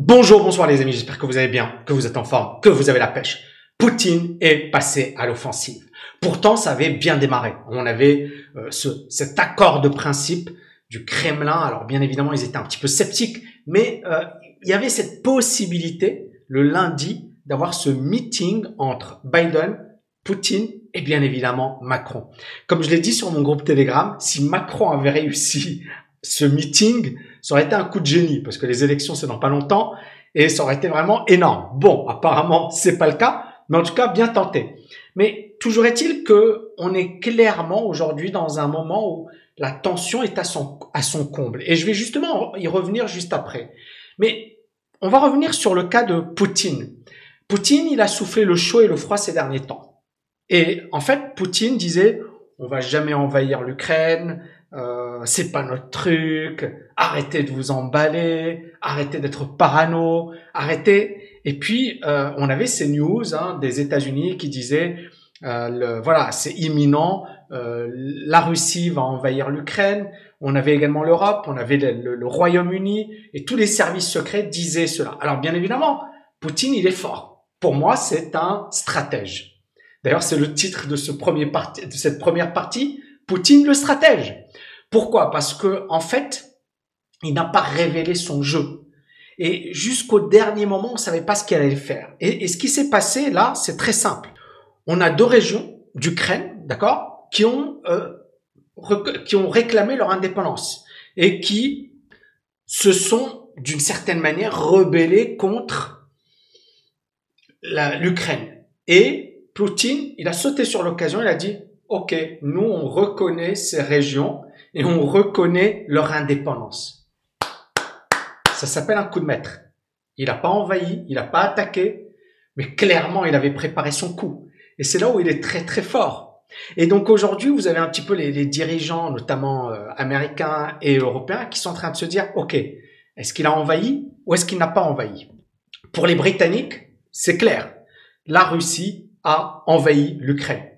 Bonjour, bonsoir les amis, j'espère que vous allez bien, que vous êtes en forme, que vous avez la pêche. Poutine est passé à l'offensive. Pourtant, ça avait bien démarré. On avait euh, ce, cet accord de principe du Kremlin. Alors bien évidemment, ils étaient un petit peu sceptiques, mais euh, il y avait cette possibilité le lundi d'avoir ce meeting entre Biden, Poutine et bien évidemment Macron. Comme je l'ai dit sur mon groupe Telegram, si Macron avait réussi ce meeting, ça aurait été un coup de génie parce que les élections c'est dans pas longtemps et ça aurait été vraiment énorme. Bon, apparemment c'est pas le cas, mais en tout cas bien tenté. Mais toujours est-il que on est clairement aujourd'hui dans un moment où la tension est à son à son comble et je vais justement y revenir juste après. Mais on va revenir sur le cas de Poutine. Poutine, il a soufflé le chaud et le froid ces derniers temps. Et en fait, Poutine disait on va jamais envahir l'Ukraine, euh, c'est pas notre truc, arrêtez de vous emballer, arrêtez d'être parano, arrêtez. Et puis euh, on avait ces news hein, des États-Unis qui disaient euh, le, voilà c'est imminent, euh, la Russie va envahir l'Ukraine. On avait également l'Europe, on avait le, le Royaume-Uni et tous les services secrets disaient cela. Alors bien évidemment, Poutine il est fort. Pour moi c'est un stratège. D'ailleurs c'est le titre de ce premier parti, de cette première partie, Poutine le stratège. Pourquoi? Parce que en fait, il n'a pas révélé son jeu. Et jusqu'au dernier moment, on ne savait pas ce qu'il allait faire. Et, ce qui s'est passé là, c'est très simple. On a deux régions d'Ukraine, d'accord, qui ont euh, qui ont réclamé leur indépendance et qui se sont d'une certaine manière rebellés contre l'Ukraine. Et Poutine, il a sauté sur l'occasion, il a dit, OK, nous, on reconnaît ces régions et on reconnaît leur indépendance. Ça s'appelle un coup de maître. Il n'a pas envahi, il n'a pas attaqué, mais clairement, il avait préparé son coup. Et c'est là où il est très très fort. Et donc aujourd'hui, vous avez un petit peu les, dirigeants, notamment euh, américains et européens, qui sont en train de se dire, OK, est-ce qu'il a envahi ou est-ce qu'il n'a pas envahi? Pour les Britanniques, c'est clair. La Russie a envahi l'Ukraine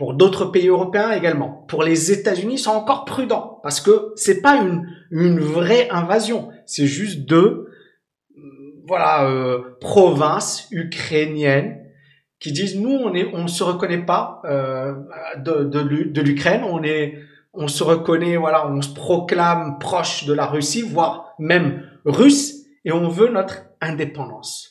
pour d'autres pays européens également. Pour les États-Unis, ils sont encore prudents parce que c'est pas une une vraie invasion, c'est juste deux voilà euh, provinces ukrainiennes qui disent nous on est on se reconnaît pas euh, de de, de l'Ukraine, on est on se reconnaît voilà, on se proclame proche de la Russie voire même russe et on veut notre indépendance.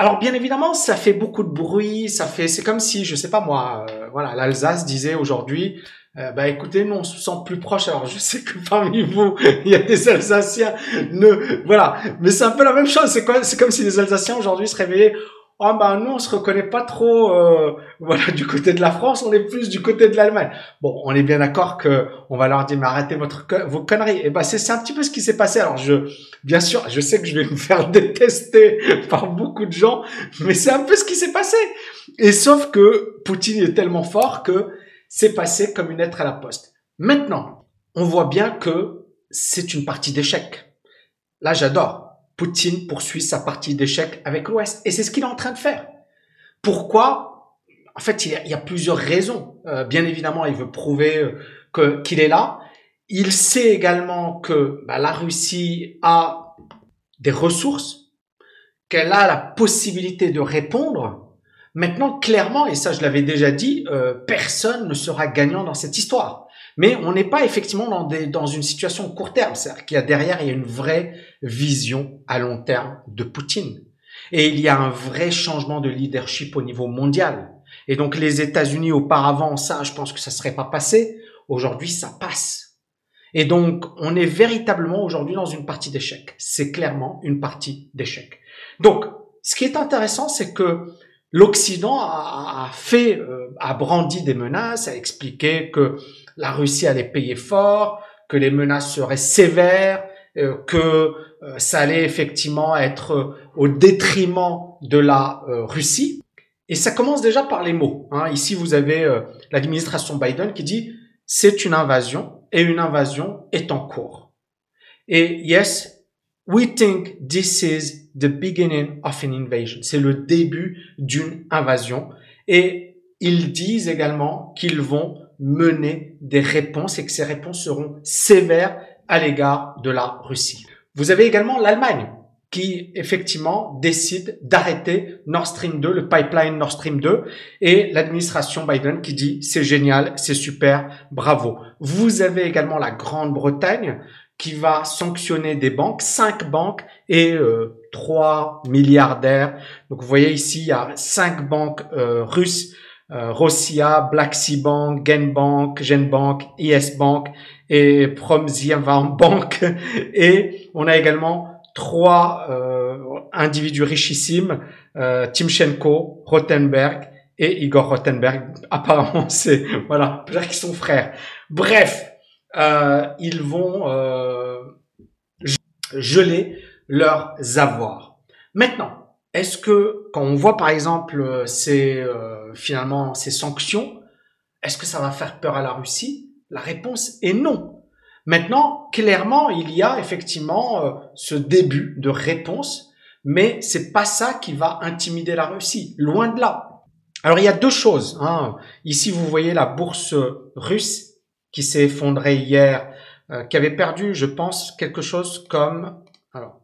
Alors bien évidemment, ça fait beaucoup de bruit, ça fait, c'est comme si, je sais pas moi, euh, voilà, l'Alsace disait aujourd'hui, euh, bah écoutez, nous on se sent plus proche. Alors je sais que parmi vous, il y a des Alsaciens, ne, voilà, mais c'est un peu la même chose. C'est quoi C'est comme si les Alsaciens aujourd'hui se réveillaient oh ben nous on se reconnaît pas trop euh, voilà du côté de la France, on est plus du côté de l'Allemagne. Bon, on est bien d'accord que on va leur dire mais arrêtez votre vos conneries. Et ben c'est un petit peu ce qui s'est passé. Alors je bien sûr, je sais que je vais me faire détester par beaucoup de gens, mais c'est un peu ce qui s'est passé. Et sauf que Poutine est tellement fort que c'est passé comme une lettre à la poste. Maintenant, on voit bien que c'est une partie d'échec. Là, j'adore. Poutine poursuit sa partie d'échec avec l'Ouest. Et c'est ce qu'il est en train de faire. Pourquoi? En fait, il y, a, plusieurs raisons. Euh, bien évidemment, il veut prouver euh, que qu'il est là. Il sait également que bah, la Russie a des ressources, qu'elle a la possibilité de répondre. Maintenant, clairement, et ça je l'avais déjà dit, euh, personne ne sera gagnant dans cette histoire. Mais on n'est pas effectivement dans, des, dans une situation court terme. C'est-à-dire qu'il y a derrière, il y a une vraie vision à long terme de Poutine. Et il y a un vrai changement de leadership au niveau mondial. Et donc les États-Unis auparavant, ça, je pense que ça serait pas passé. Aujourd'hui, ça passe. Et donc, on est véritablement aujourd'hui dans une partie d'échec. C'est clairement une partie d'échec. Donc, ce qui est intéressant, c'est que l'Occident a, fait, euh, a brandi des menaces, a expliqué que la Russie allait payer fort, que les menaces seraient sévères, euh, que euh, ça allait effectivement être euh, au détriment de la Russie. Et ça commence déjà par les mots. Hein. Ici, vous avez l'administration Biden qui dit c'est une invasion et une invasion est en cours. Et yes, we think this is the beginning of an invasion. C'est le début d'une invasion. Et ils disent également qu'ils vont mener des réponses et que ces réponses seront sévères à l'égard de la Russie. Vous avez également l'Allemagne qui effectivement décide d'arrêter Nord Stream 2, le pipeline Nord Stream 2, et l'administration Biden qui dit c'est génial, c'est super, bravo. Vous avez également la Grande-Bretagne qui va sanctionner des banques, cinq banques et euh, trois milliardaires. Donc vous voyez ici, il y a cinq banques euh, russes, Rossia, Black Sea Bank, Genbank, Genbank, IS Bank et Promziavan Bank. Et on a également trois euh, individus richissimes, euh, Timchenko, Rothenberg et Igor Rothenberg. Apparemment, c'est voilà, peut-être qu'ils sont frères. Bref, euh, ils vont euh, geler leurs avoirs. Maintenant, est-ce que quand on voit par exemple ces euh, finalement ces sanctions, est-ce que ça va faire peur à la Russie? La réponse est non. Maintenant, clairement, il y a effectivement euh, ce début de réponse, mais c'est pas ça qui va intimider la Russie, loin de là. Alors il y a deux choses. Hein. Ici, vous voyez la bourse russe qui s'est effondrée hier, euh, qui avait perdu, je pense, quelque chose comme, alors,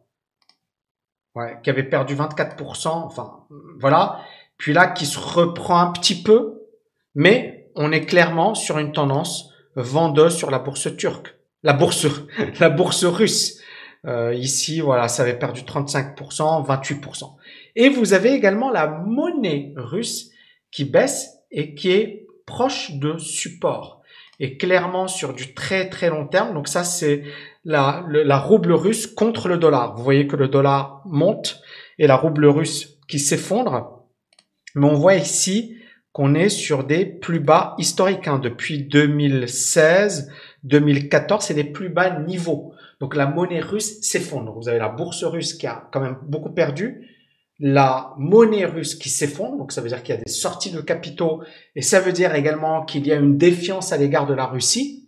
ouais, qui avait perdu 24%. Enfin, voilà. Puis là, qui se reprend un petit peu, mais on est clairement sur une tendance vendeuse sur la bourse turque la bourse, la bourse russe. Euh, ici, voilà, ça avait perdu 35%, 28%. Et vous avez également la monnaie russe qui baisse et qui est proche de support. Et clairement sur du très très long terme. Donc ça, c'est la, la rouble russe contre le dollar. Vous voyez que le dollar monte et la rouble russe qui s'effondre. Mais on voit ici qu'on est sur des plus bas historiques. Hein. Depuis 2016, 2014, c'est les plus bas niveaux. Donc la monnaie russe s'effondre. Vous avez la bourse russe qui a quand même beaucoup perdu, la monnaie russe qui s'effondre, donc ça veut dire qu'il y a des sorties de capitaux, et ça veut dire également qu'il y a une défiance à l'égard de la Russie.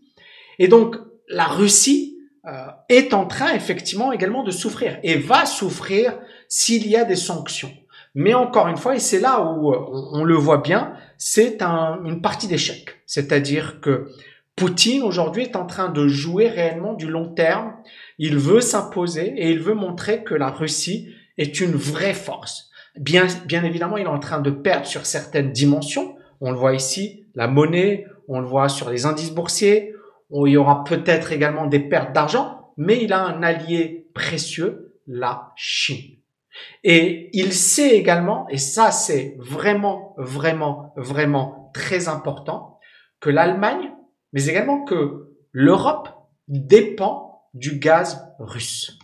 Et donc la Russie euh, est en train effectivement également de souffrir, et va souffrir s'il y a des sanctions. Mais encore une fois, et c'est là où euh, on, le voit bien, c'est un, une partie d'échec. C'est-à-dire que Poutine aujourd'hui est en train de jouer réellement du long terme. Il veut s'imposer et il veut montrer que la Russie est une vraie force. Bien, bien évidemment, il est en train de perdre sur certaines dimensions. On le voit ici, la monnaie, on le voit sur les indices boursiers. il y aura peut-être également des pertes d'argent, mais il a un allié précieux, la Chine. Et il sait également, et ça c'est vraiment, vraiment, vraiment très important, que l'Allemagne mais également que l'Europe dépend du gaz russe.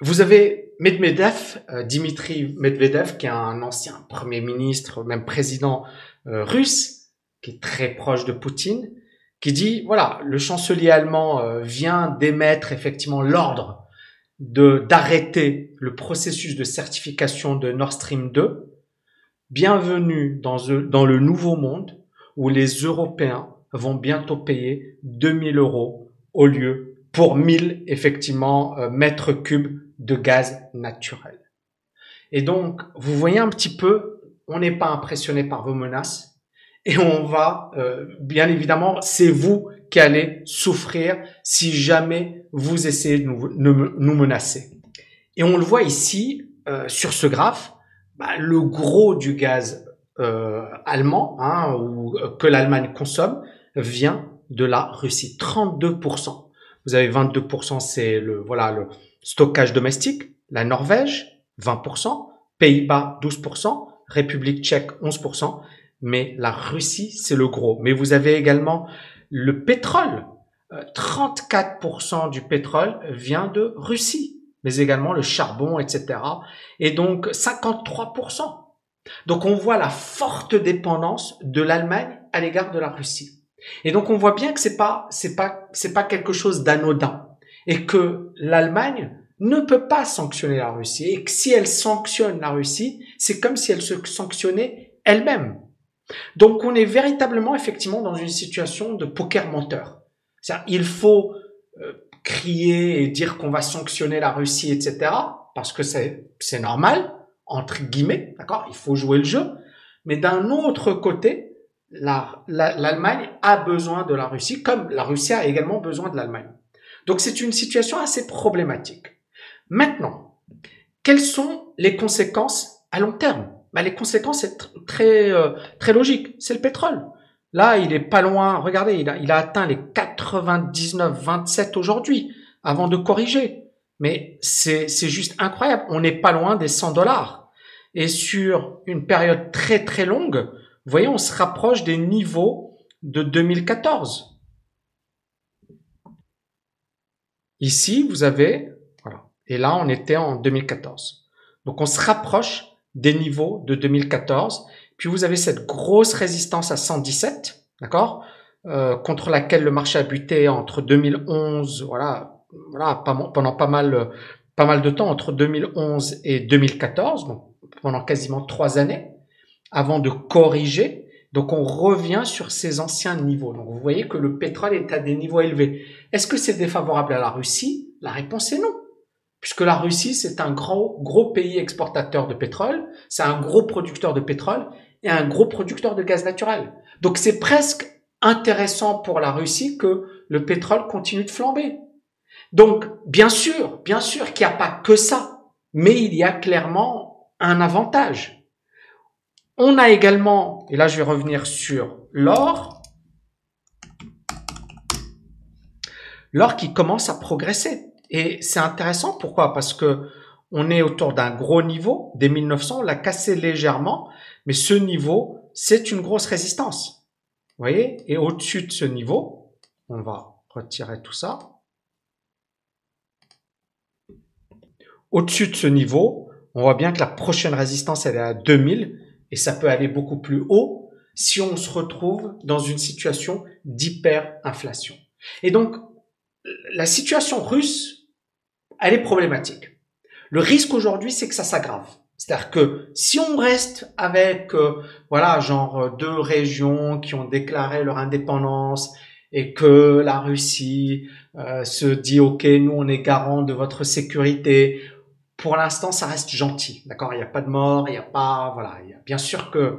Vous avez Medvedev, euh, Dimitri Medvedev, qui est un ancien premier ministre, même président euh, russe, qui est très proche de Poutine, qui dit, voilà, le chancelier allemand euh, vient d'émettre effectivement l'ordre de d'arrêter le processus de certification de Nord Stream 2. Bienvenue dans, le nouveau monde où les Européens vont bientôt payer 2000 euros au lieu pour 1000 effectivement mètres cubes de gaz naturel. Et donc, vous voyez un petit peu, on n'est pas impressionné par vos menaces et on va, euh, bien évidemment, c'est vous qui allez souffrir si jamais vous essayez de nous, nous menacer. Et on le voit ici euh, sur ce graphe, bah, le gros du gaz allemand hein, ou que l'Allemagne consomme, vient de la Russie. 32%. Vous avez 22%, c'est le, voilà, le stockage domestique. La Norvège, 20%. Pays-Bas, 12%. République tchèque, 11%. Mais la Russie, c'est le gros. Mais vous avez également le pétrole. 34% euh, du pétrole vient de Russie. Mais également le charbon, etc. Et donc, 53%. Donc, on voit la forte dépendance de l'Allemagne à l'égard de la Russie. Et donc on voit bien que c'est pas c'est pas c'est pas quelque chose d'anodin et que l'Allemagne ne peut pas sanctionner la Russie et que si elle sanctionne la Russie, c'est comme si elle se sanctionnait elle-même. Donc on est véritablement effectivement dans une situation de poker menteur. il faut euh, crier et dire qu'on va sanctionner la Russie, etc. Parce que c'est normal entre guillemets, d'accord? Il faut jouer le jeu. Mais d'un autre côté, l'Allemagne a besoin de la Russie, comme la Russie a également besoin de l'Allemagne. Donc c'est une situation assez problématique. Maintenant, quelles sont les conséquences à long terme? Bah, Les conséquences, c'est très, euh, très. C'est le pétrole. Là, il est pas loin. Regardez, il a, il a atteint les 99,27 aujourd'hui avant de corriger. Mais c'est juste incroyable. On n'est pas loin des 100 dollars. Et sur une période très très longue, vous voyez, on se rapproche des niveaux de 2014. Ici, vous avez, voilà. Et là, on était en 2014. Donc, on se rapproche des niveaux de 2014. Puis, vous avez cette grosse résistance à 117, d'accord, euh, contre laquelle le marché a buté entre 2011, voilà, voilà, pendant pas mal, pas mal de temps, entre 2011 et 2014, donc pendant quasiment trois années, avant de corriger. Donc on revient sur ces anciens niveaux. Donc vous voyez que le pétrole est à des niveaux élevés. Est-ce que c'est défavorable à la Russie? La réponse est non. Puisque la Russie, c'est un gros, gros pays exportateur de pétrole, c'est un gros producteur de pétrole et un gros producteur de gaz naturel. Donc c'est presque intéressant pour la Russie que le pétrole continue de flamber. Donc, bien sûr, bien sûr qu'il n'y a pas que ça, mais il y a clairement un avantage. On a également, et là je vais revenir sur l'or, l'or qui commence à progresser. Et c'est intéressant, pourquoi? Parce que on est autour d'un gros niveau, des 1900, on l'a cassé légèrement, mais ce niveau, c'est une grosse résistance. Vous voyez? Et au-dessus de ce niveau, on va retirer tout ça. Au-dessus de ce niveau, on voit bien que la prochaine résistance, elle est à 2000 et ça peut aller beaucoup plus haut si on se retrouve dans une situation d'hyperinflation. Et donc, la situation russe, elle est problématique. Le risque aujourd'hui, c'est que ça s'aggrave. C'est-à-dire que si on reste avec, euh, voilà, genre deux régions qui ont déclaré leur indépendance et que la Russie euh, se dit, OK, nous, on est garant de votre sécurité, pour l'instant, ça reste gentil, d'accord? Il n'y a pas de mort, il n'y a pas, voilà, bien sûr que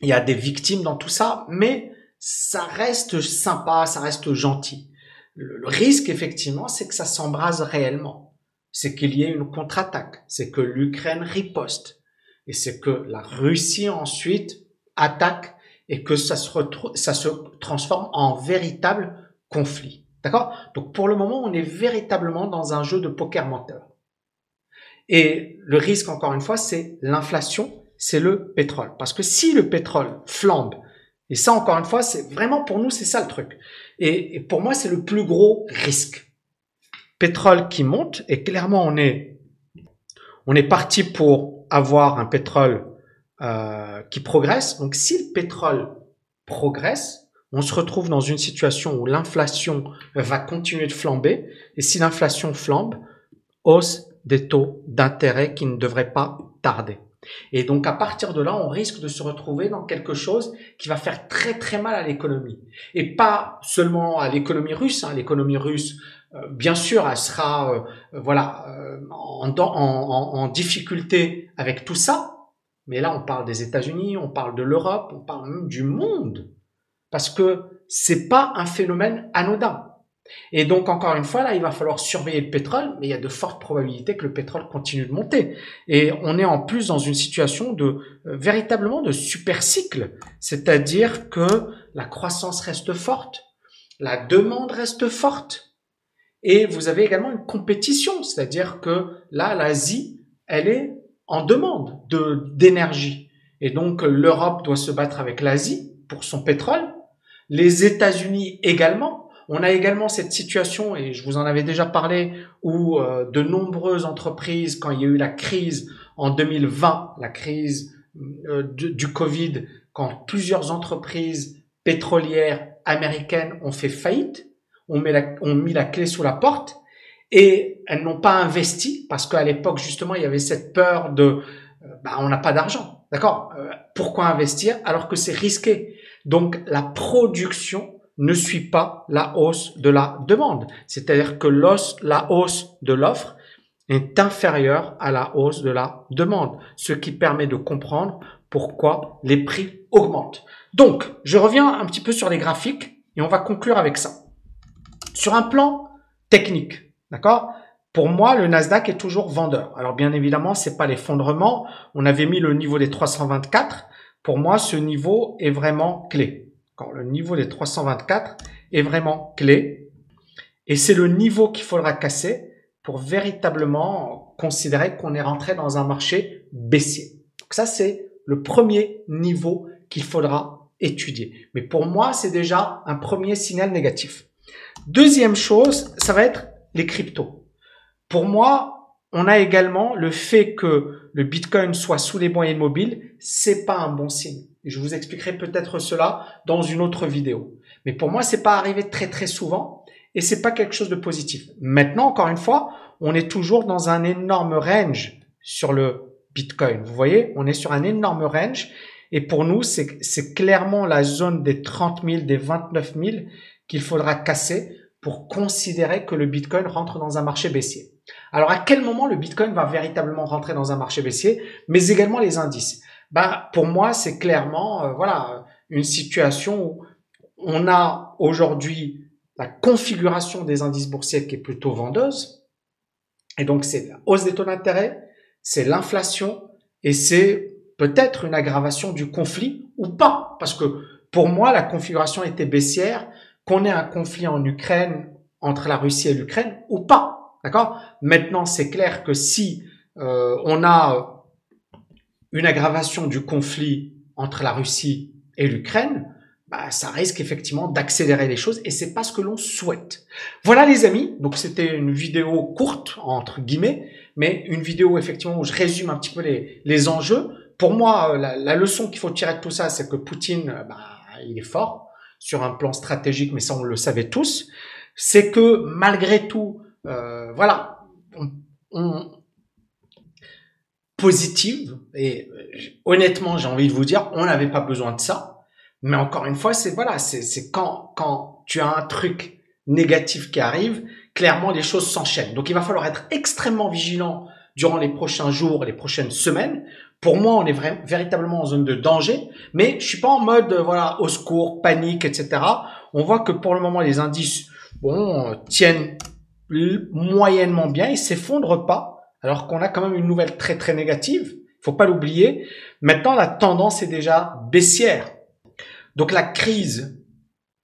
il y a des victimes dans tout ça, mais ça reste sympa, ça reste gentil. Le, risque, effectivement, c'est que ça s'embrase réellement. C'est qu'il y ait une contre-attaque, c'est que l'Ukraine riposte, et c'est que la Russie ensuite attaque et que ça se, ça se transforme en véritable conflit. D'accord? Donc pour le moment, on est véritablement dans un jeu de poker menteur. Et le risque, encore une fois, c'est l'inflation, c'est le pétrole. Parce que si le pétrole flambe, et ça, encore une fois, c'est vraiment pour nous, c'est ça le truc. Et, pour moi, c'est le plus gros risque. Pétrole qui monte, et clairement, on est, on est parti pour avoir un pétrole euh, qui progresse. Donc, si le pétrole progresse, on se retrouve dans une situation où l'inflation va continuer de flamber. Et si l'inflation flambe, hausse des taux d'intérêt qui ne devraient pas tarder. Et donc à partir de là, on risque de se retrouver dans quelque chose qui va faire très très mal à l'économie. Et pas seulement à l'économie russe. Hein. L'économie russe, euh, bien sûr, elle sera euh, voilà euh, en, en, en, difficulté avec tout ça. Mais là, on parle des États-Unis, on parle de l'Europe, on parle même du monde, parce que c'est pas un phénomène anodin. Et donc, encore une fois, là, il va falloir surveiller le pétrole, mais il y a de fortes probabilités que le pétrole continue de monter. Et on est en plus dans une situation de euh, véritablement de super cycle, c'est-à-dire que la croissance reste forte, la demande reste forte, et vous avez également une compétition, c'est-à-dire que là, l'Asie, elle est en demande de d'énergie, et donc l'Europe doit se battre avec l'Asie pour son pétrole, les États-Unis également on a également cette situation, et je vous en avais déjà parlé, où euh, de nombreuses entreprises, quand il y a eu la crise en 2020, la crise euh, du, Covid, quand plusieurs entreprises pétrolières américaines ont fait faillite, ont mis la, ont mis la clé sous la porte, et elles n'ont pas investi, parce qu'à l'époque, justement, il y avait cette peur de, euh, bah, on n'a pas d'argent. D'accord? Pourquoi investir alors que c'est risqué? Donc la production ne suit pas la hausse de la demande. C'est-à-dire que la hausse de l'offre est inférieure à la hausse de la demande, ce qui permet de comprendre pourquoi les prix augmentent. Donc, je reviens un petit peu sur les graphiques et on va conclure avec ça. Sur un plan technique, d'accord? Pour moi, le Nasdaq est toujours vendeur. Alors bien évidemment, c'est pas l'effondrement. On avait mis le niveau des 324. Pour moi, ce niveau est vraiment clé. Le niveau des 324 est vraiment clé. Et c'est le niveau qu'il faudra casser pour véritablement considérer qu'on est rentré dans un marché baissier. Donc ça, c'est le premier niveau qu'il faudra étudier. Mais pour moi, c'est déjà un premier signal négatif. Deuxième chose, ça va être les cryptos. Pour moi, on a également le fait que le Bitcoin soit sous les moyens immobiles, c'est pas un bon signe. Je vous expliquerai peut-être cela dans une autre vidéo. Mais pour moi, c'est pas arrivé très très souvent et c'est pas quelque chose de positif. Maintenant, encore une fois, on est toujours dans un énorme range sur le Bitcoin. Vous voyez, on est sur un énorme range et pour nous, c'est clairement la zone des 30 000, des 29 000 qu'il faudra casser pour considérer que le Bitcoin rentre dans un marché baissier. Alors à quel moment le Bitcoin va véritablement rentrer dans un marché baissier, mais également les indices? Bah, Pour moi, c'est clairement euh, voilà une situation où on a aujourd'hui la configuration des indices boursiers qui est plutôt vendeuse. Et donc c'est la hausse des taux d'intérêt, c'est l'inflation et c'est peut-être une aggravation du conflit ou pas. Parce que pour moi, la configuration était baissière, qu'on ait un conflit en Ukraine entre la Russie et l'Ukraine ou pas. D'accord? Maintenant, c'est clair que si euh, on a une aggravation du conflit entre la Russie et l'Ukraine, bah, ça risque effectivement d'accélérer les choses et c'est pas ce que l'on souhaite. Voilà les amis, donc c'était une vidéo courte entre guillemets, mais une vidéo effectivement où je résume un petit peu les, les enjeux. Pour moi, la, la leçon qu'il faut tirer de tout ça, c'est que Poutine, bah, il est fort sur un plan stratégique, mais ça on le savait tous. C'est que malgré tout, euh, voilà, on, positive. Et euh, honnêtement, j'ai envie de vous dire, on n'avait pas besoin de ça. Mais encore une fois, c'est voilà, c'est quand quand tu as un truc négatif qui arrive, clairement les choses s'enchaînent. Donc il va falloir être extrêmement vigilant durant les prochains jours, les prochaines semaines. Pour moi, on est véritablement en zone de danger, mais je suis pas en mode euh, voilà au secours, panique, etc. On voit que pour le moment les indices bon tiennent moyennement bien, il s'effondre pas, alors qu'on a quand même une nouvelle très très négative. Faut pas l'oublier. Maintenant, la tendance est déjà baissière. Donc la crise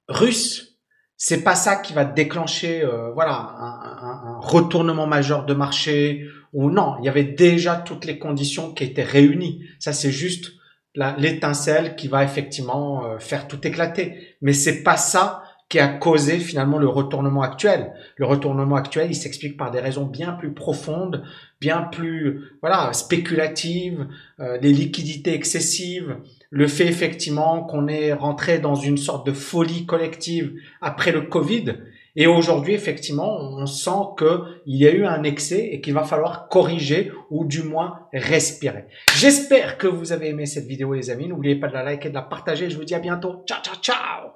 russe, c'est pas ça qui va déclencher, euh, voilà, un, retournement majeur de marché ou non. Il y avait déjà toutes les conditions qui étaient réunies. Ça, c'est juste l'étincelle qui va effectivement euh, faire tout éclater. Mais c'est pas ça qui a causé finalement le retournement actuel. Le retournement actuel, il s'explique par des raisons bien plus profondes, bien plus voilà spéculatives, euh, des liquidités excessives, le fait effectivement qu'on est rentré dans une sorte de folie collective après le Covid. Et aujourd'hui, effectivement, on sent qu'il y a eu un excès et qu'il va falloir corriger ou du moins respirer. J'espère que vous avez aimé cette vidéo, les amis. N'oubliez pas de la liker de la partager. Je vous dis à bientôt. Ciao, ciao, ciao